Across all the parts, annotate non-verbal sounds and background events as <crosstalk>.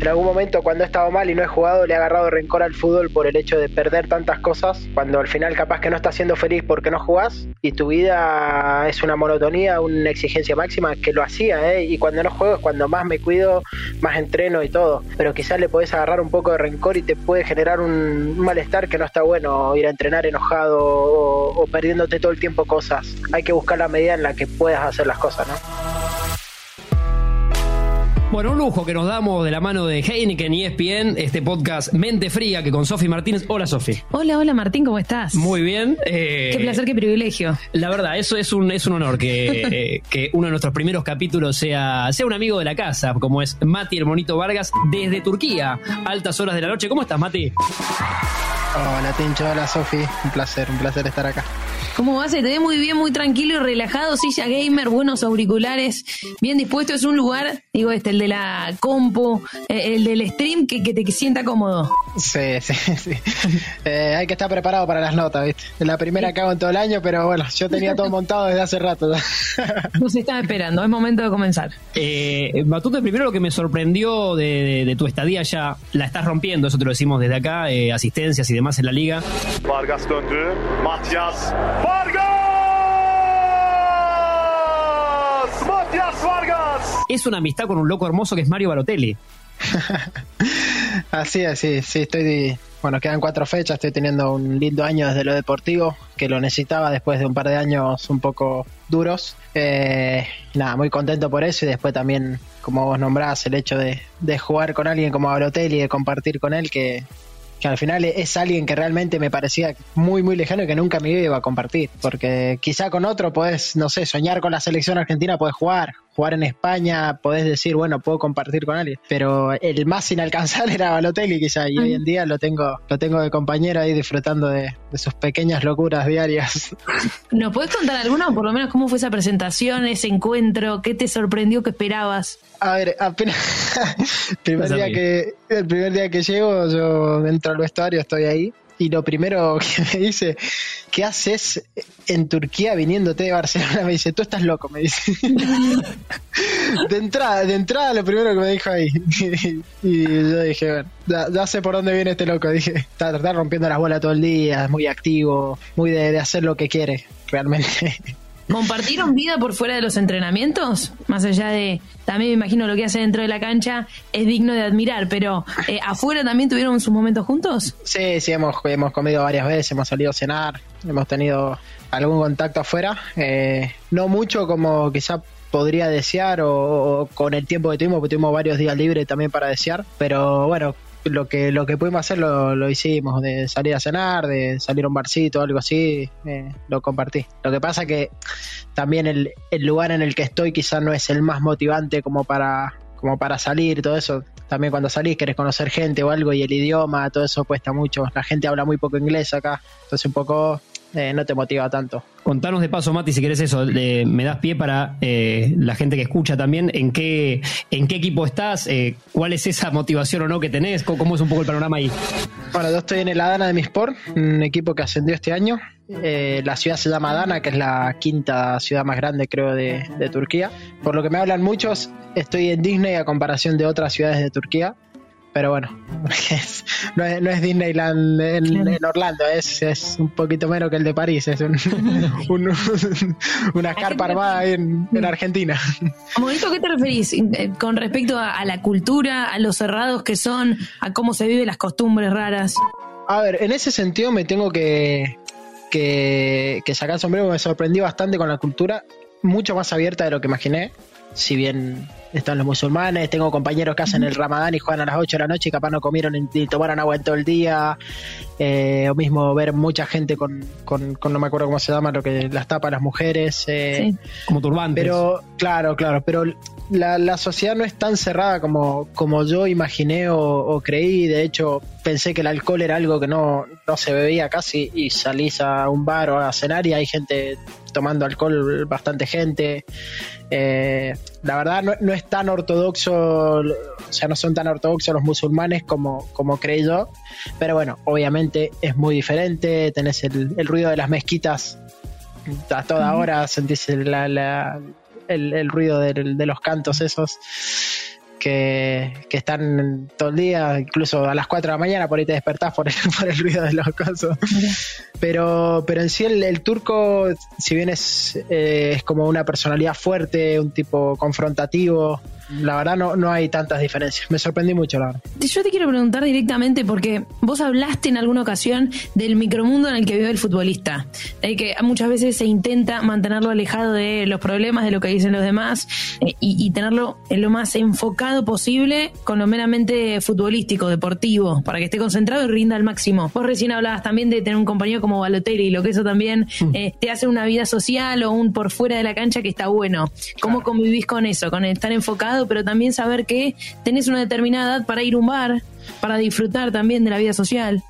en algún momento cuando he estado mal y no he jugado le he agarrado rencor al fútbol por el hecho de perder tantas cosas, cuando al final capaz que no estás siendo feliz porque no jugás y tu vida es una monotonía, una exigencia máxima que lo hacía, ¿eh? y cuando no juego es cuando más me cuido, más entreno y todo, pero quizás le podés agarrar un poco de rencor y te puede generar un malestar que no está bueno ir a entrenar enojado o, o perdiéndote todo el tiempo cosas. Hay que buscar la medida en la que puedas hacer las cosas, ¿no? Bueno, un lujo que nos damos de la mano de Heineken y ESPN, este podcast Mente Fría, que con Sofi Martínez. Hola, Sofi. Hola, hola Martín, ¿cómo estás? Muy bien. eh, qué placer, qué privilegio. La verdad, eso es un, es un honor que, <laughs> eh, que uno de nuestros primeros capítulos sea, sea un amigo de la casa, como es Mati Hermonito Vargas, desde Turquía, altas horas de la noche. ¿Cómo estás, Mati? Hola, Tincho, hola, Sofi. Un placer, un placer estar acá. ¿Cómo vas? Te ve muy bien, muy tranquilo y relajado, silla gamer, buenos auriculares, bien dispuesto. Es un lugar, digo este, el de la compu, eh, el del stream, que, que te sienta cómodo. Sí, <laughs> sí, sí. Eh, hay que estar preparado para las notas, ¿viste? La primera que hago en todo el año, pero bueno, yo tenía todo montado desde hace rato. <laughs> Nos están esperando, es momento de comenzar. Eh, Matute, primero lo que me sorprendió de, de- de tu estadía ya, la estás rompiendo, eso te lo decimos desde acá, eh, asistencias y demás en la liga. Vargas döndü. Matias. Vargas! Matias Vargas! Es una amistad con un loco hermoso que es Mario Balotelli. <laughs> Así es, sí, estoy. Bueno, quedan cuatro fechas, estoy teniendo un lindo año desde lo deportivo, que lo necesitaba después de un par de años un poco duros. Eh, nada, muy contento por eso y después también, como vos nombrás, el hecho de, de jugar con alguien como Balotelli y de compartir con él, que, que al final es alguien que realmente me parecía muy, muy lejano y que nunca me iba a compartir. Porque quizá con otro podés, no sé, soñar con la selección argentina, podés jugar. Jugar en España, podés decir, bueno, puedo compartir con alguien. Pero el más inalcanzable <laughs> era Balotelli, quizá. Y hoy en día lo tengo, lo tengo de compañero ahí disfrutando de, de sus pequeñas locuras diarias. <laughs> ¿Nos puedes contar alguna, o por lo menos cómo fue esa presentación, ese encuentro? ¿Qué te sorprendió, qué esperabas? A ver, apenas <laughs> el primer día que el primer día que llego, yo entro al vestuario, estoy ahí y lo primero <laughs> que me dice, ¿qué haces en Turquía viniéndote de Barcelona? <laughs> Me dice, tú estás loco, me dice. <laughs> de entrada, de entrada lo primero que me dijo ahí. y yo dije, bueno, ya, ya sé por dónde viene este loco. Dije, está, está rompiendo las bolas todo el día, es muy activo, muy de, de hacer lo que quiere, realmente. ¿Compartieron vida por fuera de los entrenamientos? Más allá de, también me imagino lo que hace dentro de la cancha es digno de admirar, pero eh, ¿afuera también tuvieron sus momentos juntos? Sí, sí, hemos, hemos comido varias veces, hemos salido a cenar, hemos tenido algún contacto afuera. eh, no mucho como quizá podría desear o, o con el tiempo que tuvimos, porque tuvimos varios días libres también para desear, pero bueno, lo que lo que pudimos hacer lo, lo hicimos, de salir a cenar, de salir a un barcito, algo así, eh, lo compartí. Lo que pasa que también el, el lugar en el que estoy quizás no es el más motivante como para como para salir, todo eso. También cuando salís querés conocer gente o algo y el idioma, todo eso cuesta mucho. La gente habla muy poco inglés acá, entonces un poco eh, no te motiva tanto. Contanos de paso, Mati, si querés eso, de- me das pie para eh, la gente que escucha también, en qué, en qué equipo estás, eh, cuál es esa motivación o no que tenés, cómo, cómo es un poco el panorama ahí. Bueno, yo estoy en el Adana de mi Sport, un equipo que ascendió este año. Eh, la ciudad se llama Adana, que es la quinta ciudad más grande, creo, de, de Turquía. Por lo que me hablan muchos, estoy en Disney a comparación de otras ciudades de Turquía. Pero bueno, <laughs> es- no, es, no es Disneyland en, en Orlando, es, es un poquito menos que el de París, es un- <laughs> un- una carpa armada ahí en, en Argentina. Como esto, ¿qué te referís eh, con respecto a, a la cultura, a los cerrados que son, a cómo se viven las costumbres raras? A ver, en ese sentido me tengo que, que, que sacar el sombrero, me sorprendí bastante con la cultura, mucho más abierta de lo que imaginé. Si bien están los musulmanes, tengo compañeros que hacen el ramadán y juegan a las 8 de la noche y capaz no comieron ni tomaron agua en todo el día. Eh, o mismo ver mucha gente con, con, con- no me acuerdo cómo se llama, lo que las tapa las mujeres. eh, Sí. Como turbantes. pero, claro, claro, pero la, la sociedad no es tan cerrada como, como yo imaginé o, o creí. De hecho, pensé que el alcohol era algo que no, no se bebía casi y salís a un bar o a cenar y hay gente tomando alcohol, bastante gente. Eh, la verdad no, no es tan ortodoxo, o sea, no son tan ortodoxos los musulmanes como, como creí yo. Pero bueno, obviamente es muy diferente. Tenés el, el ruido de las mezquitas a toda hora, sentís la- la- el, el ruido del- de los cantos esos. que, que están todo el día, incluso a las 4 de la mañana por ahí te despertás por el, <laughs> por el ruido de los casos. Pero, pero en sí el, el turco, si bien es, eh, es como una personalidad fuerte, un tipo confrontativo, la verdad no, no hay tantas diferencias. Me sorprendí mucho, la verdad. Yo te quiero preguntar directamente porque vos hablaste en alguna ocasión del micromundo en el que vive el futbolista, de que muchas veces se intenta mantenerlo alejado de los problemas, de lo que dicen los demás eh, y, y tenerlo en lo más enfocado posible con lo meramente futbolístico, deportivo, para que esté concentrado y rinda al máximo. Vos recién hablabas también de tener un compañero como Balotelli, lo que eso también eh, te hace una vida social o un por fuera de la cancha que está bueno. ¿Cómo convivís con eso? Con estar enfocado, pero también saber que tenés una determinada edad para ir a un bar, para disfrutar también de la vida social.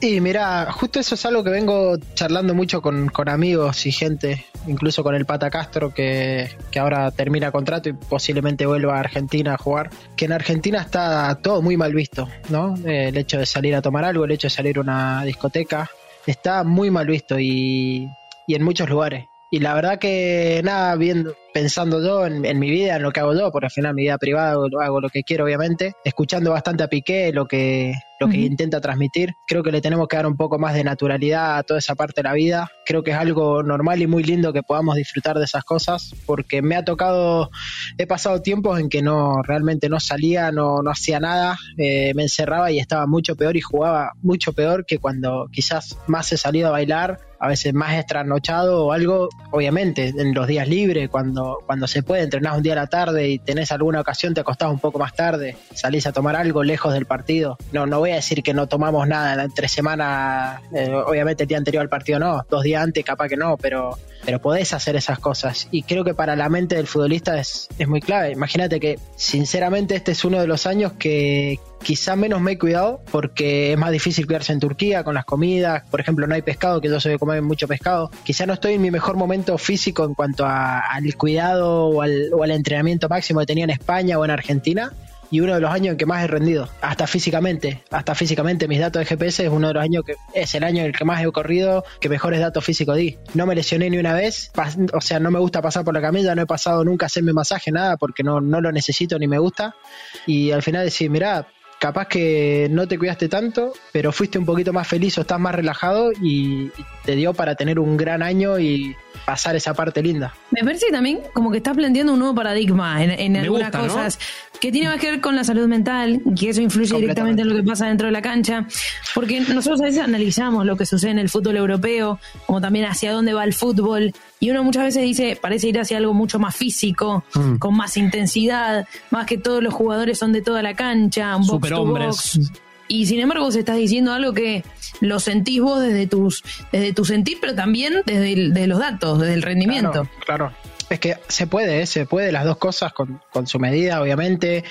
Y mira, justo eso es algo que vengo charlando mucho con, con amigos y gente, incluso con el Pata Castro, que, que ahora termina contrato y posiblemente vuelva a Argentina a jugar. Que en Argentina está todo muy mal visto, ¿no? Eh, el hecho de salir a tomar algo, el hecho de salir a una discoteca, está muy mal visto y, y en muchos lugares. Y la verdad que nada, viendo, pensando yo en, en mi vida, en lo que hago yo, porque al final mi vida privada hago, hago lo que quiero, obviamente, escuchando bastante a Piqué, lo que, lo que intenta transmitir, creo que le tenemos que dar un poco más de naturalidad a toda esa parte de la vida. Creo que es algo normal y muy lindo que podamos disfrutar de esas cosas, porque me ha tocado, he pasado tiempos en que no, realmente no salía, no, no hacía nada, eh, me encerraba y estaba mucho peor y jugaba mucho peor que cuando quizás más he salido a bailar a veces más estranochado o algo, obviamente, en los días libres, cuando, cuando se puede, entrenás un día a la tarde y tenés alguna ocasión, te acostás un poco más tarde, salís a tomar algo lejos del partido. No, no voy a decir que no tomamos nada entre semana, eh, obviamente el día anterior al partido no, dos días antes capaz que no, pero, pero podés hacer esas cosas. Y creo que para la mente del futbolista es, es muy clave. Imagínate que, sinceramente, este es uno de los años que quizá menos me he cuidado porque es más difícil cuidarse en Turquía con las comidas. Por ejemplo, no hay pescado, que yo soy de comer mucho pescado. Quizá no estoy en mi mejor momento físico en cuanto al cuidado o al entrenamiento máximo que tenía en España o en Argentina. Y uno de los años en que más he rendido, hasta físicamente, hasta físicamente, mis datos de GPS es uno de los años que es el año en el que más he corrido, que mejores datos físicos di. No me lesioné ni una vez, o sea, no me gusta pasar por la camilla, no he pasado nunca a hacerme masaje, nada, porque no, no lo necesito ni me gusta. Y al final decir, mirá, capaz que no te cuidaste tanto, pero fuiste un poquito más feliz o estás más relajado y, te dio para tener un gran año y pasar esa parte linda. Me parece también como que estás planteando un nuevo paradigma en, en algunas gusta, ¿no? Que tiene más que ver con la salud mental, que eso influye directamente en lo que pasa dentro de la cancha, porque nosotros a veces analizamos lo que sucede en el fútbol europeo, como también hacia dónde va el fútbol, y uno muchas veces dice, parece ir hacia algo mucho más físico, Mm. con más intensidad, más que todos los jugadores son de toda la cancha, un box to Superhombres. box. Y sin embargo, vos estás diciendo algo que lo sentís vos desde tus, desde tu sentir, pero también desde el- los datos, desde el rendimiento. Claro, claro. Es que se puede, ¿eh? se puede las dos cosas con, con su medida, obviamente.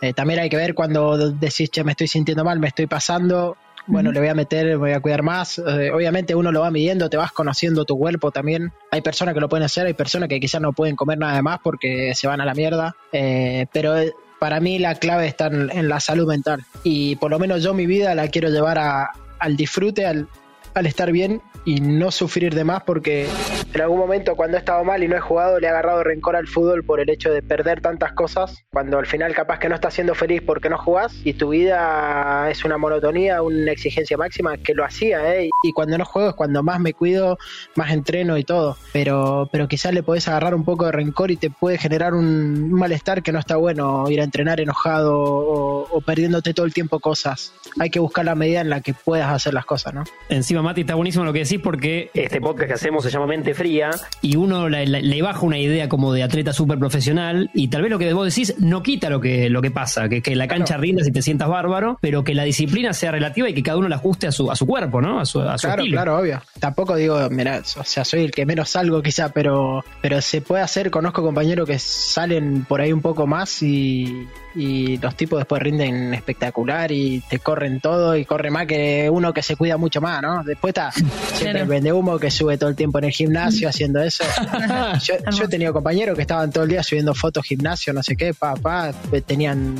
Eh, también hay que ver cuando decís, che, me estoy sintiendo mal, me estoy pasando. Bueno, le voy a meter, me voy a cuidar más. Eh, obviamente uno lo va midiendo, te vas conociendo tu cuerpo también. Hay personas que lo pueden hacer, hay personas que quizás no pueden comer nada de más porque se van a la mierda. Eh, pero para mí la clave está en, en la salud mental. Y por lo menos yo mi vida la quiero llevar a- al disfrute, al, al estar bien y no sufrir de más porque en algún momento cuando he estado mal y no he jugado le he agarrado rencor al fútbol por el hecho de perder tantas cosas cuando al final capaz que no estás siendo feliz porque no jugás y tu vida es una monotonía, una exigencia máxima que lo hacía ¿eh? y cuando no juego es cuando más me cuido, más entreno y todo pero, pero quizás le podés agarrar un poco de rencor y te puede generar un malestar que no está bueno ir a entrenar enojado o, o perdiéndote todo el tiempo cosas hay que buscar la medida en la que puedas hacer las cosas ¿no? Encima, Mati, está buenísimo lo que decís porque este podcast que hacemos se llama Mente Fría y uno la- la- le baja una idea como de atleta súper profesional y tal vez lo que vos decís no quita lo que, lo que pasa, que, que la cancha rinda si te sientas bárbaro, pero que la disciplina sea relativa y que cada uno la ajuste a su, a su cuerpo, ¿no? A su, a su Claro, estilo. claro, obvio. Tampoco digo, mira, o sea, soy el que menos salgo quizá, pero, pero se puede hacer. Conozco compañeros que salen por ahí un poco más y, y los tipos después rinden espectacular y te corren todo y corre más que uno que se cuida mucho más, ¿no? Después está <laughs> siempre el vende humo que sube todo el tiempo en el gimnasio haciendo eso. <laughs> yo, yo he tenido compañeros que estaban todo el día subiendo fotos gimnasio, no sé qué, pa, pa, tenían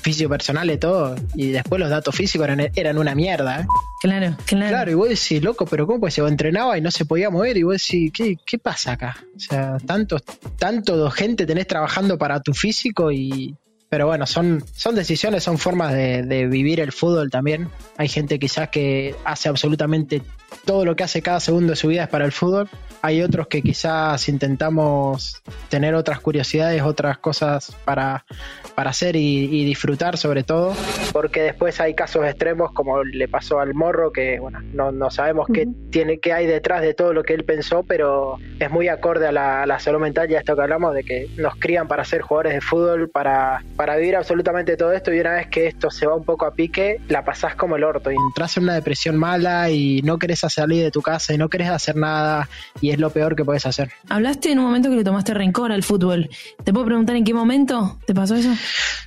físico personal y todo, y después los datos físicos eran, eran una mierda, ¿eh? Claro, claro. Claro, y vos decís, loco, pero ¿cómo pues se entrenaba y no se podía mover? Y vos decís, ¿qué, qué pasa acá? O sea, tanto, tanto gente tenés trabajando para tu físico y, pero bueno, son, son decisiones, son formas de, de vivir el fútbol también. Hay gente quizás que hace absolutamente todo lo que hace cada segundo de su vida es para el fútbol. Hay otros que quizás intentamos tener otras curiosidades, otras cosas para, para hacer y, y disfrutar sobre todo, porque después hay casos extremos como le pasó al Morro, que bueno, no, no sabemos qué, tiene, qué hay detrás de todo lo que él pensó, pero es muy acorde a la, a la salud mental y a esto que hablamos de que nos crían para ser jugadores de fútbol, para, para vivir absolutamente todo esto y una vez que esto se va un poco a pique, la pasás como el orto. Y entras en una depresión mala y no querés salir de tu casa y no querés hacer nada y es lo peor que puedes hacer. Hablaste en un momento que le tomaste rencor al fútbol. ¿Te puedo preguntar en qué momento te pasó eso?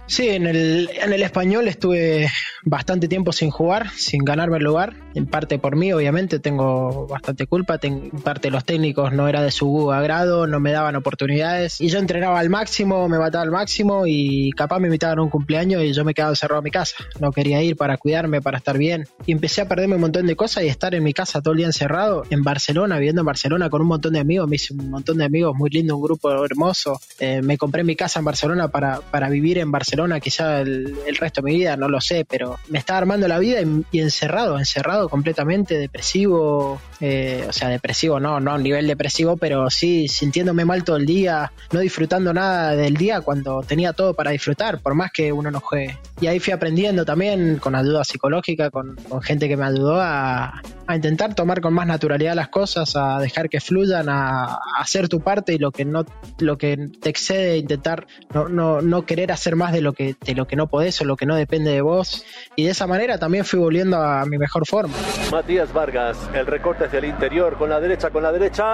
Sí, en el, en el español estuve bastante tiempo sin jugar, sin ganarme el lugar. En parte por mí, obviamente, tengo bastante culpa. en parte los técnicos no era de su agrado, no me daban oportunidades. Y yo entrenaba al máximo, me mataba al máximo y capaz me invitaban a un cumpleaños y yo me quedaba encerrado en mi casa. No quería ir para cuidarme, para estar bien. Y empecé a perderme un montón de cosas y estar en mi casa todo el día encerrado, en Barcelona, viviendo en Barcelona con un montón de amigos. Me hice un montón de amigos, muy lindo, un grupo hermoso. Eh, me compré mi casa en Barcelona para, para vivir en Barcelona quizá el, el, resto de mi vida, no lo sé, pero me estaba armando la vida y, y encerrado, encerrado completamente, depresivo, eh, o sea, depresivo no, no a nivel depresivo, pero sí sintiéndome mal todo el día, no disfrutando nada del día cuando tenía todo para disfrutar, por más que uno no juegue. Y ahí fui aprendiendo también con ayuda psicológica, con, con gente que me ayudó a, a, intentar tomar con más naturalidad las cosas, a dejar que fluyan, a, hacer tu parte y lo que no, lo que te excede, intentar no, no, no querer hacer más de lo que, de lo que no podés o lo que no depende de vos. Y de esa manera también fui volviendo a mi mejor forma. Matías Vargas, el recorte hacia el interior, con la derecha, con la derecha.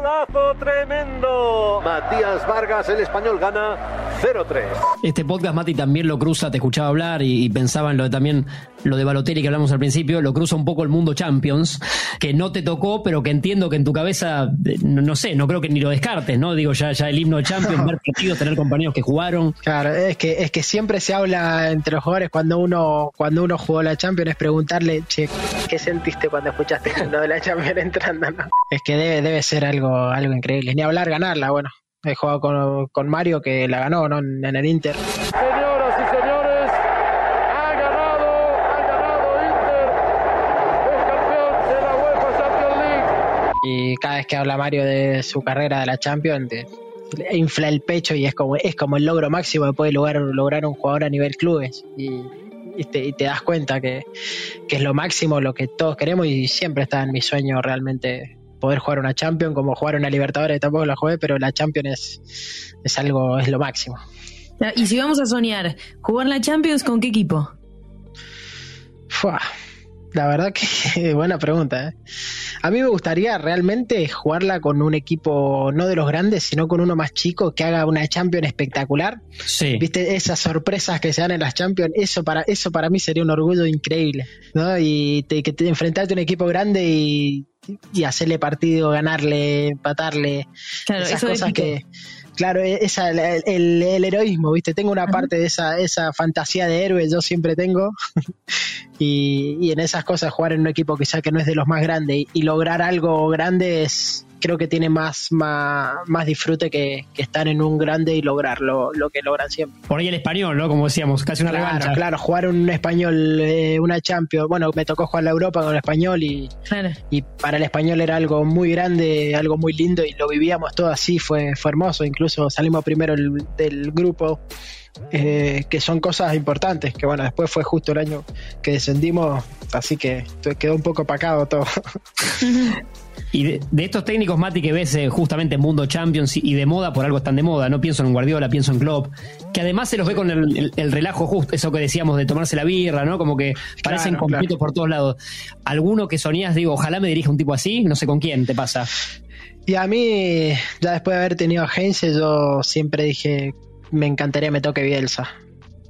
¡Golazo tremendo! Matías Vargas, el español gana 0-3. Este podcast, Mati, también lo cruza, te escuchaba hablar y, y pensaba en lo de también lo de Balotelli que hablamos al principio, lo cruza un poco el mundo Champions, que no te tocó, pero que entiendo que en tu cabeza, no, no sé, no creo que ni lo descartes, ¿no? Digo, ya, ya el himno de Champions, <laughs> ver partidos, tener compañeros que jugaron. Claro, es que, es que siempre se habla entre los jugadores cuando uno, cuando uno jugó la Champions, es preguntarle, che, ¿qué sentiste cuando escuchaste lo de la Champions entrando? No? <laughs> Es que debe, debe ser algo, algo increíble. Ni hablar ganarla, bueno. He jugado con, con Mario que la ganó, ¿no? En, en el Inter. Señoras y señores, ha ganado, ha ganado Inter, es campeón de la UEFA Champions League. Y cada vez que habla Mario de su carrera de la Champions, te, infla el pecho y es como, es como el logro máximo que puede lograr, lograr un jugador a nivel clubes. Y, y, te, y te, das cuenta que, que, es lo máximo, lo que todos queremos y siempre está en mi sueño realmente poder jugar una Champions, como jugar una Libertadores, tampoco la jugué, pero la Champions es, es algo, es lo máximo. Y si vamos a soñar, jugar la Champions con qué equipo? Fua, la verdad que <laughs> buena pregunta. ¿eh? A mí me gustaría realmente jugarla con un equipo no de los grandes, sino con uno más chico que haga una Champions espectacular. Sí. Viste esas sorpresas que se dan en las Champions, eso para eso para mí sería un orgullo increíble, ¿no? Y te, que te enfrentarte a un equipo grande y, y hacerle partido, ganarle, empatarle, claro, esas cosas que claro, esa, el, el, el, heroísmo, ¿viste? Tengo una parte de esa, esa fantasía de héroe, yo siempre tengo. <laughs> y, y, en esas cosas, jugar en un equipo quizá que no es de los más grandes y, y lograr algo grande es, creo que tiene más, más, más disfrute que, que, estar en un grande y lograr lo, lo, que logran siempre. Por ahí el español, ¿no? Como decíamos, casi una claro, revancha. Claro, jugar un español, eh, una Champions. Bueno, me tocó jugar la Europa con el español y, claro. y para el español era algo muy grande, algo muy lindo y lo vivíamos todo así, fue, fue hermoso. Incluso salimos primero el, del grupo. Eh, que son cosas importantes, que bueno, después fue justo el año que descendimos, así que quedó un poco opacado todo. <laughs> Y de, de, estos técnicos, Mati, que ves eh, justamente en Mundo Champions y de moda, por algo están de moda, no pienso en Guardiola, pienso en Klopp, que además se los ve con el, el, el relajo justo, eso que decíamos de tomarse la birra, ¿no? Como que parecen claro, completos claro. por todos lados. ¿Alguno que soñás, digo, ojalá me dirija un tipo así? No sé con quién te pasa. Y a mí, ya después de haber tenido agencia, yo siempre dije, me encantaría me toque Bielsa.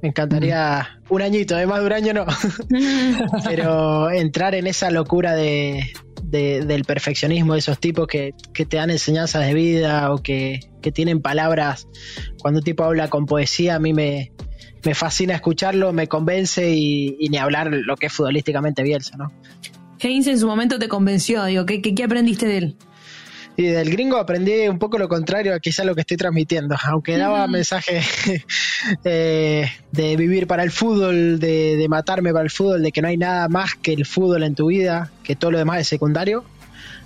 Me encantaría mm. un añito, de más de un año no. <laughs> Pero entrar en esa locura de, de, del perfeccionismo de esos tipos que, que, te dan enseñanzas de vida o que, que, tienen palabras. Cuando un tipo habla con poesía, a mí me, me fascina escucharlo, me convence y, ni hablar lo que es futbolísticamente Bielsa, ¿no? Heinz en su momento te convenció, digo, ¿qué, qué, qué aprendiste de él? Y del gringo aprendí un poco lo contrario a quizá lo que estoy transmitiendo, aunque daba mensaje <laughs> eh, de vivir para el fútbol, de, de matarme para el fútbol, de que no hay nada más que el fútbol en tu vida, que todo lo demás es secundario.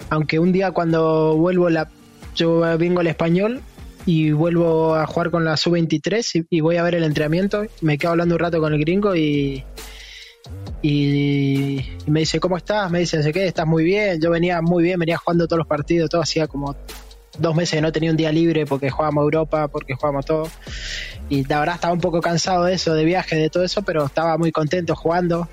Aunque un día cuando vuelvo la, yo vengo al español y vuelvo a jugar con la sub-23 y, y voy a ver el entrenamiento, me quedo hablando un rato con el gringo y, y, y me dice, ¿cómo estás? Me dice, qué, estás muy bien. Yo venía muy bien, venía jugando todos los partidos, todo hacía como dos meses no tenía un día libre porque jugábamos Europa, porque jugábamos todo. Y la verdad estaba un poco cansado de eso, de viaje, de todo eso, pero estaba muy contento jugando.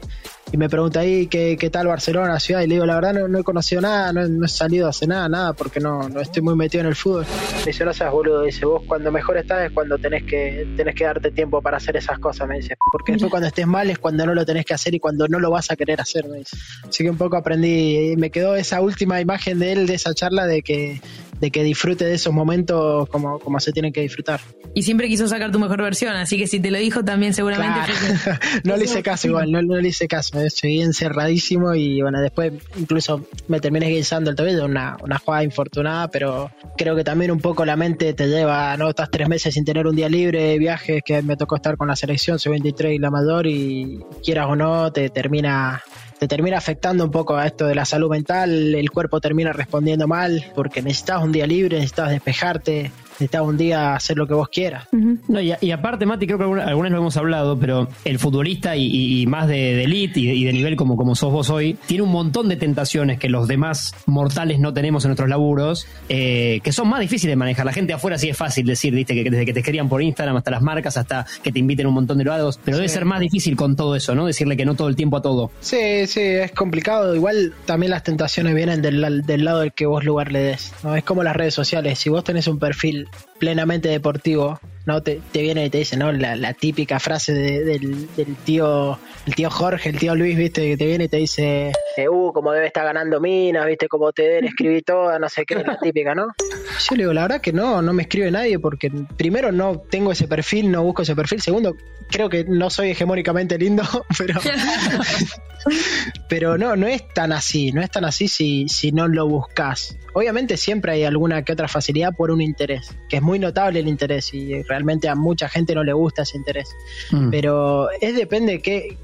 Y me pregunta ahí qué, qué tal Barcelona, ciudad, y le digo, la verdad no, he conocido nada, no, he salido a hacer nada, nada, porque no, no estoy muy metido en el fútbol. Me dice, no seas boludo, dice, vos cuando mejor estás es cuando tenés que, tenés que darte tiempo para hacer esas cosas, me dice. Porque después cuando estés mal es cuando no lo tenés que hacer y cuando no lo vas a querer hacer, me dice. Así que un poco aprendí, me quedó esa última imagen de él, de esa charla, de que, de que disfrute de esos momentos como, como se tienen que disfrutar. Y siempre quiso sacar tu mejor versión, así que si te lo dijo también seguramente... Claro. <laughs> no le hice caso igual, no, no le hice caso, eh, seguí encerradísimo y bueno, después incluso me terminé guisando el tobillo, una, una jugada infortunada, pero creo que también un poco la mente te lleva, ¿no? Estás tres meses sin tener un día libre, viajes, que me tocó estar con la selección, soy 23 y la mayor y quieras o no, te termina te termina afectando un poco a esto de la salud mental, el cuerpo termina respondiendo mal porque necesitas un día libre, necesitas despejarte, necesitas un día hacer lo que vos quieras. No, y, y aparte, Mati, creo que alguna, algunas lo hemos hablado, pero el futbolista y, y- y más de, de elite y de, y de nivel como, como sos vos hoy, tiene un montón de tentaciones que los demás mortales no tenemos en nuestros laburos, eh, que son más difíciles de manejar. La gente afuera sí es fácil decir, viste, que desde que te escriban por Instagram hasta las marcas, hasta que te inviten a un montón de lados, pero debe ser más difícil con todo eso, ¿no? Decirle que no todo el tiempo a todo. Sí, sí, es complicado. Igual también las tentaciones vienen del, del lado del que vos lugar le des. ¿no? Es como las redes sociales. Si vos tenés un perfil plenamente deportivo, no te, te viene y te dice, ¿no? La, la típica frase de- del, del tío, el tío Jorge, el tío Luis, viste, que te viene y te dice, eh, uh, como debe estar ganando minas, viste, como te deben escribir todas, no sé qué, la típica, ¿no? <laughs> Yo le digo, la verdad que no, no me escribe nadie porque primero no tengo ese perfil, no busco ese perfil, segundo, creo que no soy hegemónicamente lindo, <laughs> pero <laughs> pero no, no es tan así, no es tan así si, si no lo buscas. Obviamente siempre hay alguna que otra facilidad por un interés, que es muy notable el interés y realmente a mucha gente no le gusta ese interés. Mm. Pero es depende de qué,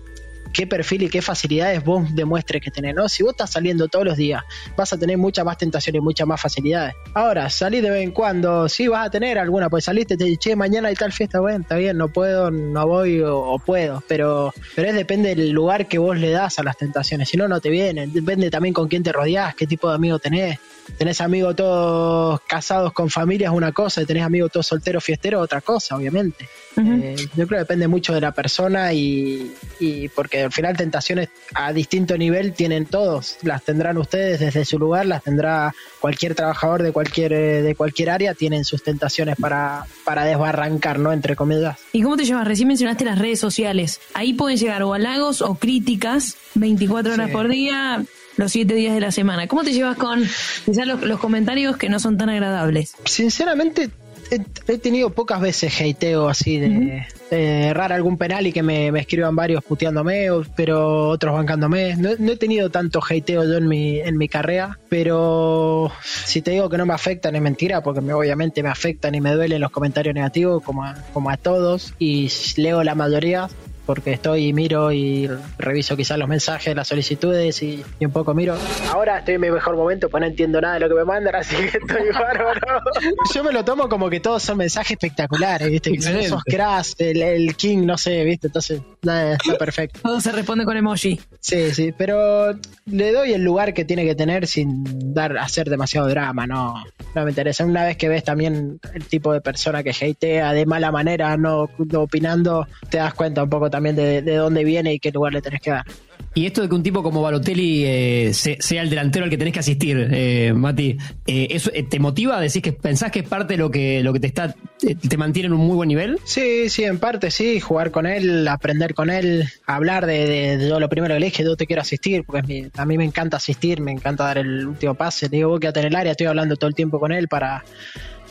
qué perfil y qué facilidades vos demuestres que tenés, ¿no? Si vos estás saliendo todos los días, vas a tener mucha más tentación y muchas más facilidades. Ahora, salís de vez en cuando, sí vas a tener alguna, pues saliste, te che, mañana hay tal fiesta, bueno, está bien, no puedo, no voy o, o puedo, pero, pero es depende del lugar que vos le das a las tentaciones, si no, no te vienen, depende también con quién te rodeás, qué tipo de amigo tenés. Tenés amigos todos casados con familias, una cosa, y tenés amigos todos solteros, fiesteros, otra cosa, obviamente. Eh, yo creo que depende mucho de la persona y, y porque al final tentaciones a distinto nivel tienen todos. Las tendrán ustedes desde su lugar, las tendrá cualquier trabajador de cualquier eh, de cualquier área, tienen sus tentaciones para, para desbarrancar, ¿no? Entre comillas. ¿Y cómo te llevas? Recién mencionaste las redes sociales. Ahí pueden llegar o halagos o críticas 24 horas Sí. por día, los 7 días de la semana. ¿Cómo te llevas con quizás los, los comentarios que no son tan agradables? Sinceramente, he, tenido pocas veces hateo así de, de errar algún penal y que me, me escriban varios puteándome, pero otros bancándome. No, no he tenido tanto hateo yo en mi, en mi carrera, pero si te digo que no me afectan es mentira, porque me- obviamente me afectan y me duelen los comentarios negativos como a, como a todos y leo la mayoría porque estoy y miro y reviso quizás los mensajes, las solicitudes y, y un poco miro. Ahora estoy en mi mejor momento, pues no entiendo nada de lo que me mandan, así que estoy <laughs> bárbaro. Yo me lo tomo como que todos son mensajes espectaculares, ¿viste? Que Excelente. sos crash, el, el king, no sé, ¿viste? Entonces, nada, está perfecto. Todo se responde con emoji. Sí, sí, pero le doy el lugar que tiene que tener sin dar hacer demasiado drama, no, no me interesa. Una vez que ves también el tipo de persona que hatea de mala manera, no, no opinando, te das cuenta un poco también de, de dónde viene y qué lugar le tenés que dar. Y esto de que un tipo como Balotelli eh, se- sea el delantero al que tenés que asistir, eh, Mati, eh, ¿eso te motiva? ¿Decís que pensás que es parte de lo que, lo que te está te, mantiene en un muy buen nivel? Sí, sí, en parte sí, jugar con él, aprender con él, hablar de, de- de yo lo primero que le dije, yo te quiero asistir, porque mi- a mí me encanta asistir, me encanta dar el último pase, digo, vos quédate en el área, estoy hablando todo el tiempo con él para,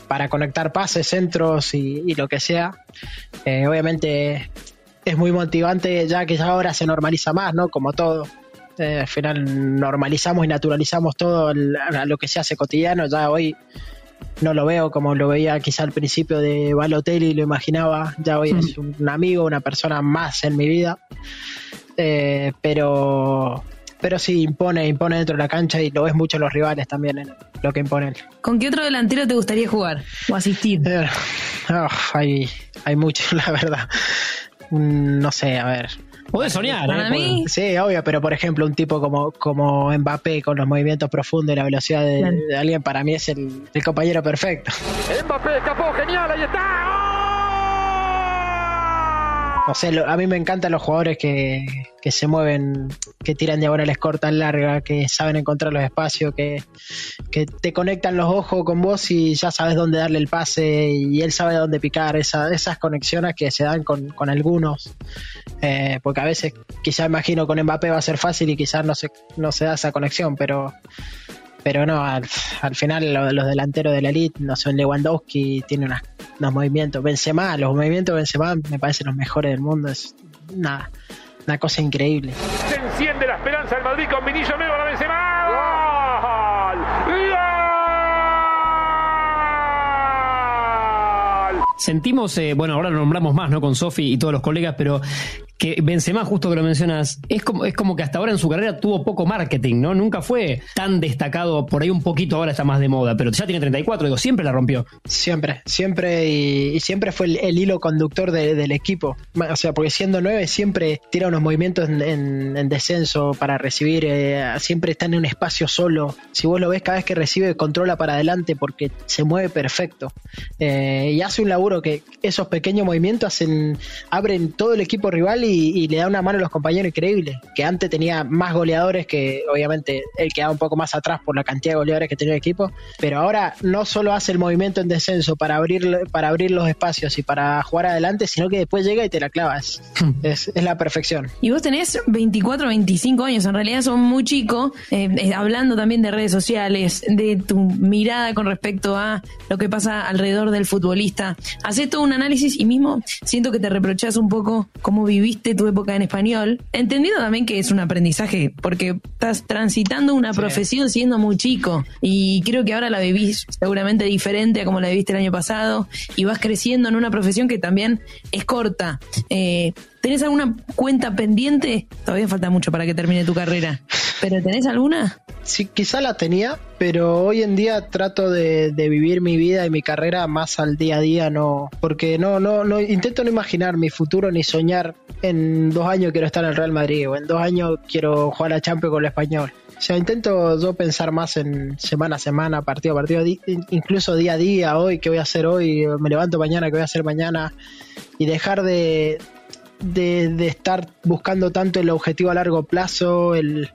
para conectar pases, centros y, y lo que sea. Eh, obviamente es muy motivante ya que ya ahora se normaliza más, ¿no? Como todo. Eh, al final normalizamos y naturalizamos todo el- lo que se hace cotidiano. Ya hoy no lo veo como lo veía quizá al principio de Balotelli, lo imaginaba. Ya hoy es un, un amigo, una persona más en mi vida. Eh, pero pero sí impone, impone dentro de la cancha y lo ves mucho en los rivales también en lo que imponen. ¿Con qué otro delantero te gustaría jugar o asistir? Eh, ah, hay, hay mucho, <laughs> la verdad. Mm, No sé, a ver. Podés soñar, Para ¿eh? mí, Sí, obvio, pero por ejemplo, un tipo como, como Mbappé con los movimientos profundos y la velocidad de, alguien, para mí es el, el compañero perfecto. Mbappé escapó, genial, ahí está. No sé, lo- a mí me encantan los jugadores que, que se mueven, que tiran diagonales cortas, largas, que saben encontrar los espacios, que, que te conectan los ojos con vos y ya sabes dónde darle el pase y él sabe dónde picar. Esa, esas conexiones que se dan con, con algunos. Eh, porque a veces quizá imagino con Mbappé va a ser fácil y quizás no se, no se da esa conexión, pero pero no, al, al final lo- los delanteros de la elite, no son Lewandowski, tiene unas- unos movimientos, Benzema, los movimientos de Benzema me parecen los mejores del mundo, es una, una cosa increíble. Se enciende la esperanza del Madrid con Vinillo Nuevo a la Benzema. ¡Gol! ¡Gol! Sentimos, eh, bueno, ahora lo nombramos más, ¿no? Con Sofi y todos los colegas, pero que Benzema, justo que lo mencionas, es como, es como que hasta ahora en su carrera tuvo poco marketing, ¿no? Nunca fue tan destacado, por ahí un poquito ahora está más de moda, pero ya tiene 34, digo, siempre la rompió. Siempre, siempre y, siempre fue el, hilo conductor de- del equipo. O sea, porque siendo nueve siempre tira unos movimientos en, en- en descenso para recibir, eh, siempre está en un espacio solo. Si vos lo ves cada vez que recibe, controla para adelante porque se mueve perfecto. Eh, y hace un laburo que esos pequeños movimientos hacen, abren todo el equipo rival y, y le da una mano a los compañeros increíble. Que antes tenía más goleadores que obviamente él quedaba un poco más atrás por la cantidad de goleadores que tenía el equipo. Pero ahora no solo hace el movimiento en descenso para abrir, para abrir los espacios y para jugar adelante, sino que después llega y te la clavas. <laughs> es, es la perfección. Y vos tenés 24, 25 años, en realidad son muy chicos, eh, eh, hablando también de redes sociales, de tu mirada con respecto a lo que pasa alrededor del futbolista. Hacés todo un análisis y mismo siento que te reprochás un poco cómo viviste tu época en español, entendiendo también que es un aprendizaje, porque estás transitando una profesión siendo muy chico y creo que ahora la vivís seguramente diferente a como la viviste el año pasado y vas creciendo en una profesión que también es corta. Eh, ¿Tenés alguna cuenta pendiente? Todavía falta mucho para que termine tu carrera. ¿Pero tenés alguna? Sí, quizá la tenía, pero hoy en día trato de, vivir mi vida y mi carrera más al día a día, no, porque no, no, no intento no imaginar mi futuro ni soñar en dos años quiero estar en el Real Madrid o en dos años quiero jugar a Champions con el español. O sea, intento yo pensar más en semana a semana, partido a partido, incluso día a día, hoy, qué voy a hacer hoy, me levanto mañana, qué voy a hacer mañana, y dejar de, de, estar buscando tanto el objetivo a largo plazo, el,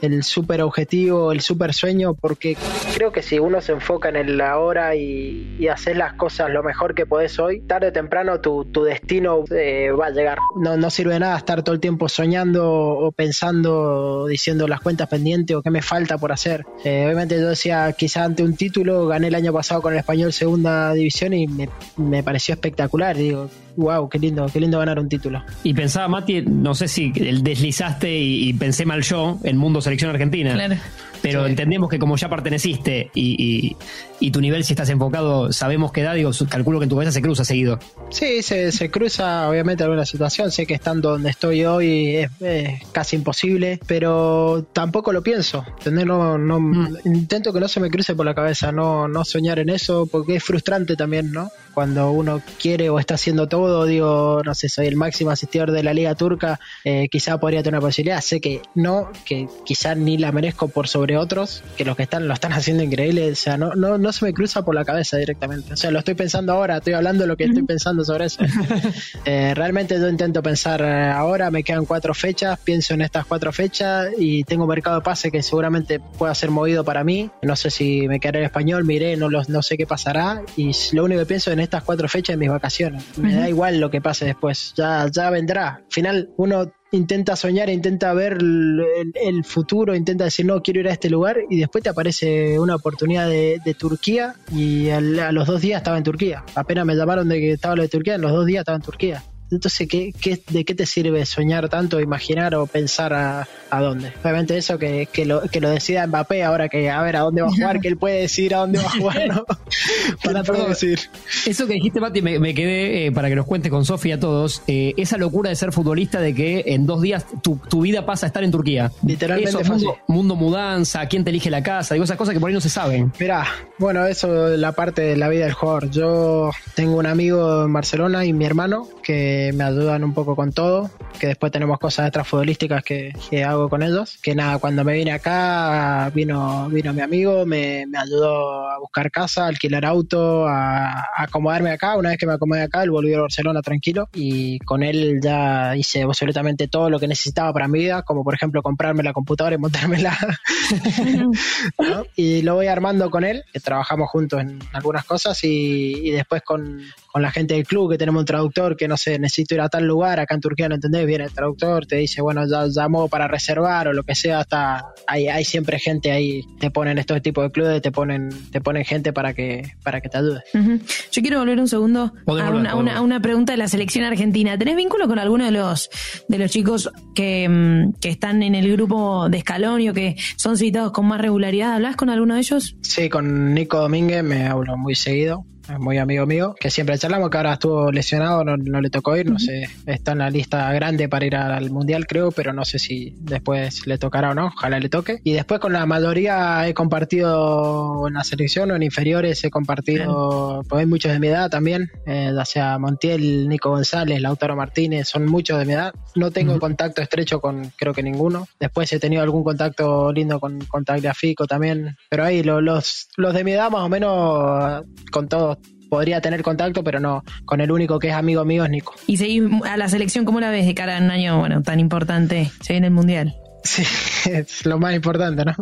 el super objetivo, el super sueño, porque creo que si uno se enfoca en el ahora y, y haces las cosas lo mejor que podés hoy, tarde o temprano tu, tu destino eh, va a llegar. No, no sirve de nada estar todo el tiempo soñando o pensando, diciendo las cuentas pendientes o qué me falta por hacer. Eh, obviamente yo decía, quizá ante un título, gané el año pasado con el español segunda división y me, me pareció espectacular. Digo, wow, qué lindo, qué lindo ganar un título. Y pensaba, Mati, no sé si el deslizaste y, y pensé mal yo en Mundo Selección Argentina. Claro. Pero Sí. entendemos que como ya perteneciste y, y- y tu nivel, si estás enfocado, sabemos que da, digo, calculo que en tu cabeza se cruza seguido. Sí, se, se cruza obviamente alguna situación. Sé que estando donde estoy hoy es, es casi imposible, pero tampoco lo pienso. ¿entendés? No, no, Intento que no se me cruce por la cabeza, no, no soñar en eso, porque es frustrante también, ¿no? Cuando uno quiere o está haciendo todo, digo, no sé, soy el máximo asistidor de la Liga Turca, eh, quizá podría tener una posibilidad. Sé que no, que quizá ni la merezco por sobre otros, que los que están lo están haciendo increíble. O sea, no, no, no se me cruza por la cabeza directamente. O sea, lo estoy pensando ahora, estoy hablando de lo que estoy pensando sobre eso. <laughs> Eh, realmente yo intento pensar eh, ahora, me quedan cuatro fechas, pienso en estas cuatro fechas y tengo mercado de pase que seguramente pueda ser movido para mí. No sé si me quedaré en español, miré, no, los, no sé qué pasará y lo único que pienso en estas cuatro fechas es mis vacaciones. Me da igual lo que pase después, ya, ya vendrá. Al final uno intenta soñar, intenta ver el, el- futuro, intenta decir no, quiero ir a este lugar y después te aparece una oportunidad de, de Turquía y al- a los dos días estaba en Turquía. Apenas me llamaron de que estaba lo de Turquía, en los dos días estaba en Turquía. Entonces, ¿qué, qué, de qué te sirve soñar tanto, imaginar o pensar a, a dónde? Obviamente eso que, que, lo, que lo decida Mbappé ahora que a ver a dónde va a jugar, <laughs> que él puede decir a dónde va a jugar, ¿no? <laughs> <laughs> Para Perdón. decir. Eso que dijiste, Mati, me, me quedé eh, para que nos cuentes con Sofía a todos. eh, esa locura de ser futbolista, de que en dos días tu, tu vida pasa a estar en Turquía. Literalmente Eso, mundo, mundo mudanza, quién te elige la casa, digo, esas cosas que por ahí no se saben. Mirá, bueno, eso es la parte de la vida del jugador. Yo tengo un amigo en Barcelona y mi hermano que me ayudan un poco con todo, que después tenemos cosas extrafutbolísticas que, que hago con ellos. Que nada, cuando me vine acá, vino, vino mi amigo, me, me ayudó a buscar casa, a alquilar auto, a, a acomodarme acá. Una vez que me acomodé acá, él volvió a Barcelona tranquilo y con él ya hice absolutamente todo lo que necesitaba para mi vida, como por ejemplo comprarme la computadora y montármela. <laughs> ¿no? Y lo voy armando con él, que trabajamos juntos en algunas cosas y, y después con, con la gente del club, que tenemos un traductor que no sé, necesito ir a tal lugar, acá en Turquía no entendés, viene el traductor, te dice, bueno, ya llamó para reservar o lo que sea, hasta hay, hay siempre gente ahí, te ponen estos tipos de clubes, te ponen, te ponen gente para que, para que te ayude. Yo quiero volver un segundo a volver, una, a una- podemos. a una pregunta de la selección argentina. ¿Tenés vínculo con alguno de los de los chicos que, mm, que están en el grupo de Scaloni o que son citados con más regularidad? ¿Hablas con alguno de ellos? Sí, con Nico Domínguez me hablo muy seguido, muy amigo mío, que siempre charlamos, que ahora estuvo lesionado, no, no le tocó ir, no sé, está en la lista grande para ir al Mundial creo, pero no sé si después le tocará o no, ojalá le toque. Y después con la mayoría he compartido en la selección o en inferiores, he compartido, pues hay muchos de mi edad también, eh, ya sea Montiel, Nico González, Lautaro Martínez, son muchos de mi edad. No tengo contacto estrecho con creo que ninguno. Después he tenido algún contacto lindo con, con Tagliafico también, pero ahí lo- los, los de mi edad más o menos con todos podría tener contacto, pero no, con el único que es amigo mío es Nico. Y seguís a la selección, ¿cómo la ves de cara a un año bueno tan importante? Se viene el Mundial. Sí, <laughs> es lo más importante, ¿no?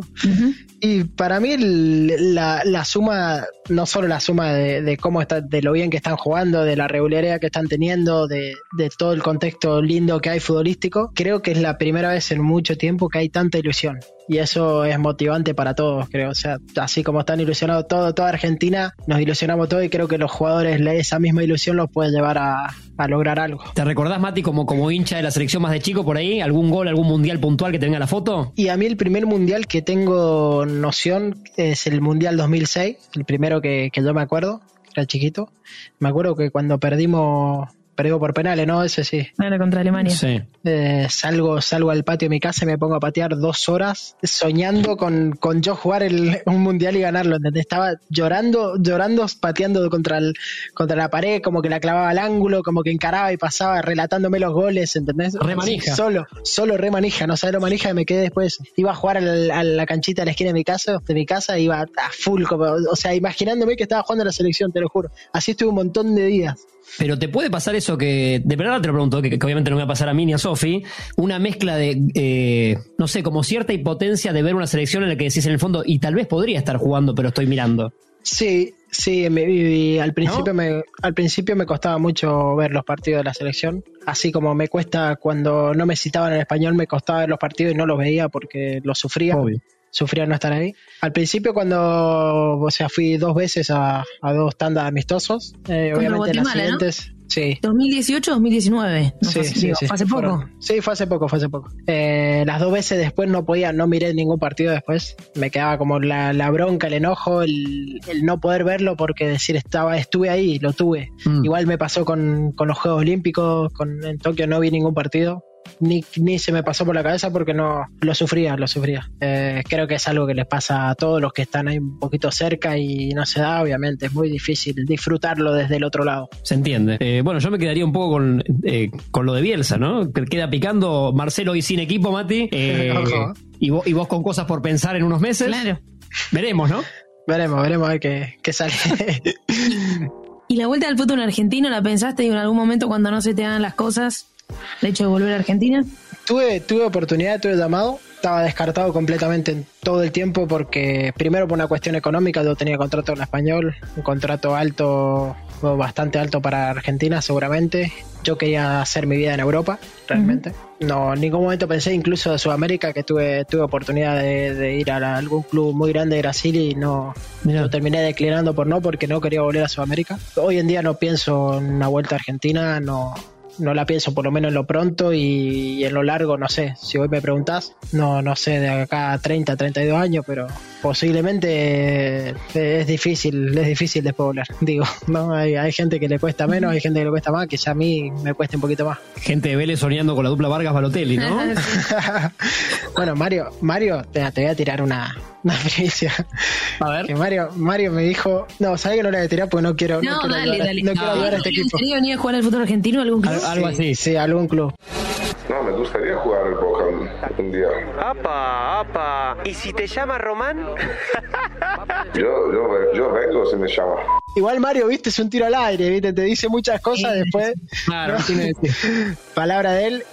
Y para mí la, la suma, no solo la suma de, de cómo está, de lo bien que están jugando, de la regularidad que están teniendo, de, de todo el contexto lindo que hay futbolístico, creo que es la primera vez en mucho tiempo que hay tanta ilusión. Y eso es motivante para todos, creo. O sea, así como están ilusionados todo, toda Argentina, nos ilusionamos todos y creo que los jugadores esa misma ilusión los puede llevar a, a lograr algo. ¿Te recordás, Mati, como, como hincha de la selección más de chico por ahí? ¿Algún gol, algún mundial puntual que te venga la foto? Y a mí el primer mundial que tengo noción es el mundial 2006, el primero que, que yo me acuerdo, era chiquito. Me acuerdo que cuando perdimos, perdimos por penales, ¿no? Ese sí. Ahora contra Alemania. Sí. Eh, salgo, salgo al patio de mi casa y me pongo a patear dos horas soñando con, con yo jugar el, un mundial y ganarlo. ¿entendés? Estaba llorando, llorando, pateando contra, el, contra la pared, como que la clavaba al ángulo, como que encaraba y pasaba relatándome los goles, ¿entendés? Re manija. Solo, solo re manija, no sabes lo manija que me quedé después. Iba a jugar al- a la canchita de la esquina de mi casa, de mi casa, iba a full, como- o sea, imaginándome que estaba jugando a la selección, te lo juro. Así estuve un montón de días. Pero te puede pasar eso que, de verdad te lo pregunto, que, que obviamente no me va a pasar a mí ni a Sofi, una mezcla de, eh, no sé, como cierta impotencia de ver una selección en la que decís en el fondo, y tal vez podría estar jugando, pero estoy mirando. Sí, sí, me, y al principio ¿No? me al principio me costaba mucho ver los partidos de la selección, así como me cuesta cuando no me citaban en español, me costaba ver los partidos y no los veía porque los sufría. Obvio. Sufría no estar ahí. Al principio cuando, o sea, fui dos veces a, a dos tandas amistosos, eh, obviamente las Guatemala, ¿no? siguientes, sí, 2018-2019. No Sí, fue, sí, digo, sí. fue hace poco. Fueron- Sí, fue hace poco, fue hace poco. Eh, las dos veces después no podía, no miré ningún partido después. Me quedaba como la, la bronca, el enojo, el, el no poder verlo porque decir estaba, estuve ahí, lo tuve. Mm. Igual me pasó con, con los Juegos Olímpicos, con, en Tokio no vi ningún partido. Ni, ni se me pasó por la cabeza porque no lo sufría, lo sufría. Eh, creo que es algo que les pasa a todos los que están ahí un poquito cerca y no se da, obviamente. Es muy difícil disfrutarlo desde el otro lado. Se entiende. Eh, bueno, yo me quedaría un poco con, eh, con lo de Bielsa, ¿no? Que queda picando Marcelo y sin equipo, Mati. <laughs> Eh, Ojo. y, vos, y vos con cosas por pensar en unos meses. Claro. Veremos, ¿no? Veremos, veremos a ver qué, qué sale. <laughs> ¿Y la vuelta al fútbol argentino la pensaste digo, en algún momento cuando no se te dan las cosas? El hecho de volver a Argentina. tuve, tuve oportunidad, tuve llamado. Estaba descartado completamente en todo el tiempo porque, primero, por una cuestión económica, yo tenía contrato en español, un contrato alto, bastante alto para Argentina, seguramente. Yo quería hacer mi vida en Europa, realmente. No, en ningún momento pensé, incluso de Sudamérica, que tuve, tuve oportunidad de, de ir a la- algún club muy grande de Brasil y no, lo terminé declinando por no, porque no quería volver a Sudamérica. Hoy en día no pienso en una vuelta a Argentina, no, no la pienso por lo menos en lo pronto y, y en lo largo, no sé. Si hoy me preguntás, no, no sé, de acá a 30, 32 años, pero posiblemente eh, es difícil, es difícil despoblar, <laughs> digo, ¿no? Hay, hay gente que le cuesta menos, hay gente que le cuesta más, que ya a mí me cuesta un poquito más. Gente de Vélez soñando con la dupla Vargas Balotelli, ¿no? <laughs> <laughs> bueno, Mario, Mario, te, te voy a tirar una, <laughs> una primicia. A ver. Que Mario, Mario me dijo, no, sabes que no le voy a tirar porque no quiero, no, No, quiero dale, ayudar, dale. no quiero ayudar a este ¿En equipo. serio venía a jugar al fútbol argentino algún club? Al- algo así. Sí, algún club. No, me gustaría jugar al Boca un, un día. Apa, apa. ¿Y si te llama Román? <laughs> Yo, yo, yo vengo si me llama. Igual Mario, viste, es un tiro al aire, viste, te dice muchas cosas después. Claro, ¿no? tiene que decir. Palabra de él,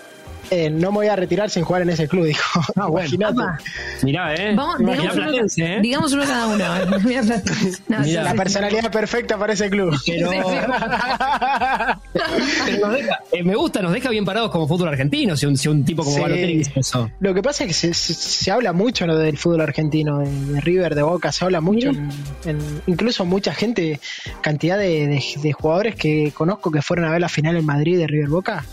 eh, no me voy a retirar sin jugar en ese club, dijo. <laughs> Ah, bueno. Imagínate. Mirá, ¿eh? Vamos, digamos, uno, ¿eh? digamos uno cada uno. <laughs> Mirá Platense. No, <laughs> Mirá, sí, La personalidad perfecta para ese club. Pero, pero nos deja- eh, me gusta, nos deja bien parados como fútbol argentino, si un, si un tipo como Sí. Balotelli dice eso. Lo que pasa es que se, se- se habla mucho ¿no? del fútbol argentino, de, de River, de Boca, se habla mucho. En, en- incluso mucha gente, cantidad de, de- de jugadores que conozco que fueron a ver la final en Madrid de River Boca,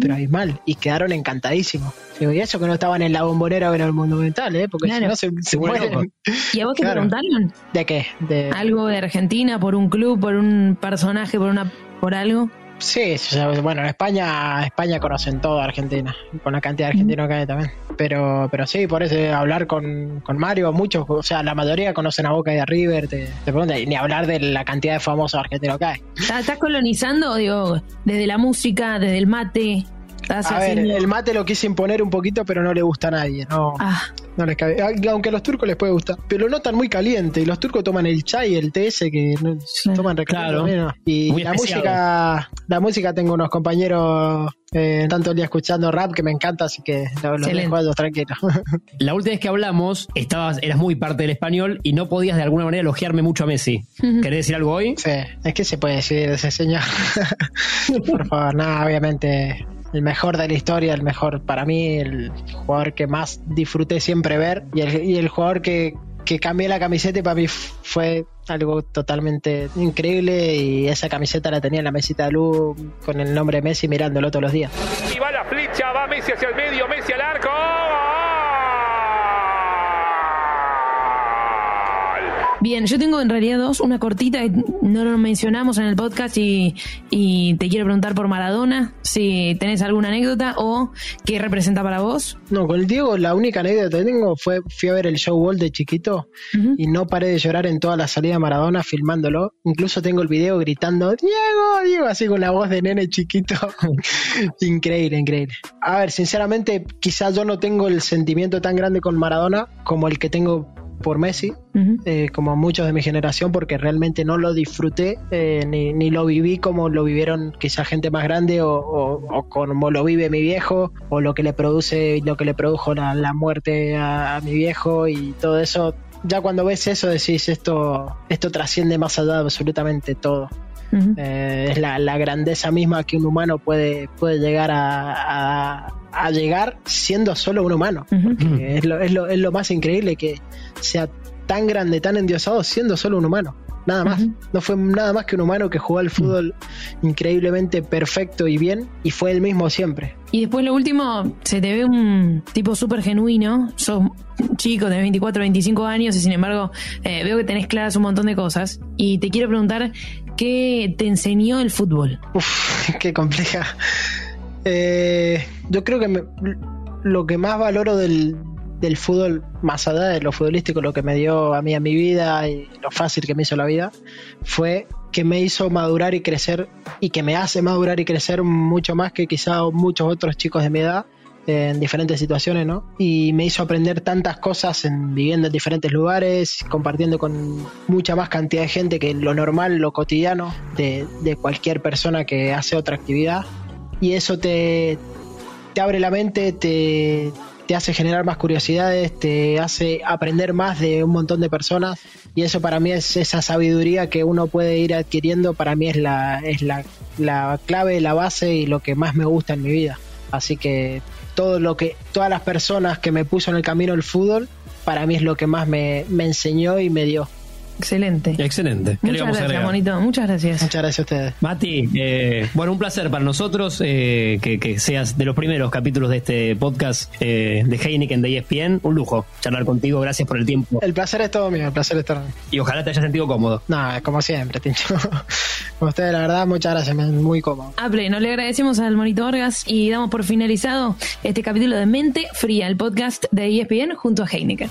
pero abismal, y quedaron encantadísimos. Y eso que no estaban en la bombonera o en el Monumental, ¿eh? porque Claro. si no se, se mueren. ¿Y a vos te Claro. preguntaron? ¿De qué? De, ¿Algo de Argentina por un club, por un personaje, por una por algo? Sí, bueno, en España, España conocen todo Argentina, con la cantidad de argentinos que hay también. Pero, pero sí, por eso hablar con, con Mario, muchos, o sea, la mayoría conocen a Boca y a River, te, te preguntan, y ni hablar de la cantidad de famosos argentinos que hay. ¿Estás estás colonizando, digo, desde la música, desde el mate? ¿Estás A ver, haciendo- el mate lo quise imponer un poquito, pero no le gusta a nadie, no, Ah, no les cabe. Aunque a los turcos les puede gustar, pero lo notan muy caliente, y los turcos toman el chai, el té ese que no, Sí. toman Claro. recreativo, ¿no? Y Muy la especiado. música, la música tengo unos compañeros eh, tanto el día escuchando rap que me encanta, así que lo- los dejo a ellos tranquilos. <laughs> La última vez que hablamos, estabas, eras muy parte del español y no podías de alguna manera elogiarme mucho a Messi. ¿Querés decir algo hoy? Sí, es que se puede decir de ese señor. <laughs> Por favor, nada, obviamente el mejor de la historia, el mejor para mí, el jugador que más disfruté siempre ver y el, y el jugador que, que cambié la camiseta y para mí fue algo totalmente increíble y esa camiseta la tenía en la mesita de luz con el nombre Messi mirándolo todos los días. Y va la flecha, va Messi hacia el medio, Messi al arco. Bien, yo tengo en realidad dos, una cortita que no lo mencionamos en el podcast y, y te quiero preguntar por Maradona, si tenés alguna anécdota o qué representa para vos. No, con el Diego la única anécdota que tengo fue fui a ver el show wall de chiquito y no paré de llorar en toda la salida de Maradona filmándolo. Incluso tengo el video gritando Diego, Diego, así con la voz de nene chiquito. <laughs> increíble, increíble. A ver, sinceramente, quizás yo no tengo el sentimiento tan grande con Maradona como el que tengo por Messi, eh, como muchos de mi generación, porque realmente no lo disfruté eh, ni, ni lo viví como lo vivieron quizá gente más grande o, o- o como lo vive mi viejo o lo que le produce lo que le produjo la, la muerte a, a mi viejo y todo eso. Ya cuando ves eso decís esto esto trasciende más allá de absolutamente todo. Eh, es la, la grandeza misma que un humano puede, puede llegar a, a- a llegar siendo solo un humano. Que es, lo, es, lo, es lo más increíble que sea tan grande, tan endiosado siendo solo un humano. Nada más. No fue nada más que un humano que jugó al fútbol increíblemente perfecto y bien y fue el mismo siempre. Y después lo último, se te ve un tipo súper genuino, sos chico, de 24, 25 años y sin embargo eh, veo que tenés claras un montón de cosas y te quiero preguntar, ¿qué te enseñó el fútbol? Uf, <laughs> qué compleja. Eh, yo creo que me- lo que más valoro del, del fútbol, más allá de lo futbolístico, lo que me dio a mí a mi vida y lo fácil que me hizo la vida, fue que me hizo madurar y crecer y que me hace madurar y crecer mucho más que quizá muchos otros chicos de mi edad en diferentes situaciones, ¿no? Y me hizo aprender tantas cosas en, viviendo en diferentes lugares, compartiendo con mucha más cantidad de gente que lo normal, lo cotidiano de, de cualquier persona que hace otra actividad. Y eso te, te abre la mente, te, te hace generar más curiosidades, te hace aprender más de un montón de personas. Y eso para mí es esa sabiduría que uno puede ir adquiriendo, para mí es la, es la, la clave, la base y lo que más me gusta en mi vida. Así que todo lo que, todas las personas que me puso en el camino el fútbol, para mí es lo que más me, me enseñó y me dio. Excelente. Excelente. ¿Qué le Muchas gracias, agregar? Monito. Muchas gracias. Muchas gracias a ustedes. Mati, eh, bueno, un placer para nosotros eh, que, que seas de los primeros capítulos de este podcast eh, de Heineken de ESPN. Un lujo charlar contigo. Gracias por el tiempo. El placer es todo mío, el placer es todo mío. Y ojalá te hayas sentido cómodo. No, como siempre, Tincho. <laughs> Con ustedes, la verdad, muchas gracias, me- muy cómodo. A pleno, le agradecemos al Monito Vargas y damos por finalizado este capítulo de Mente Fría, el podcast de ESPN junto a Heineken.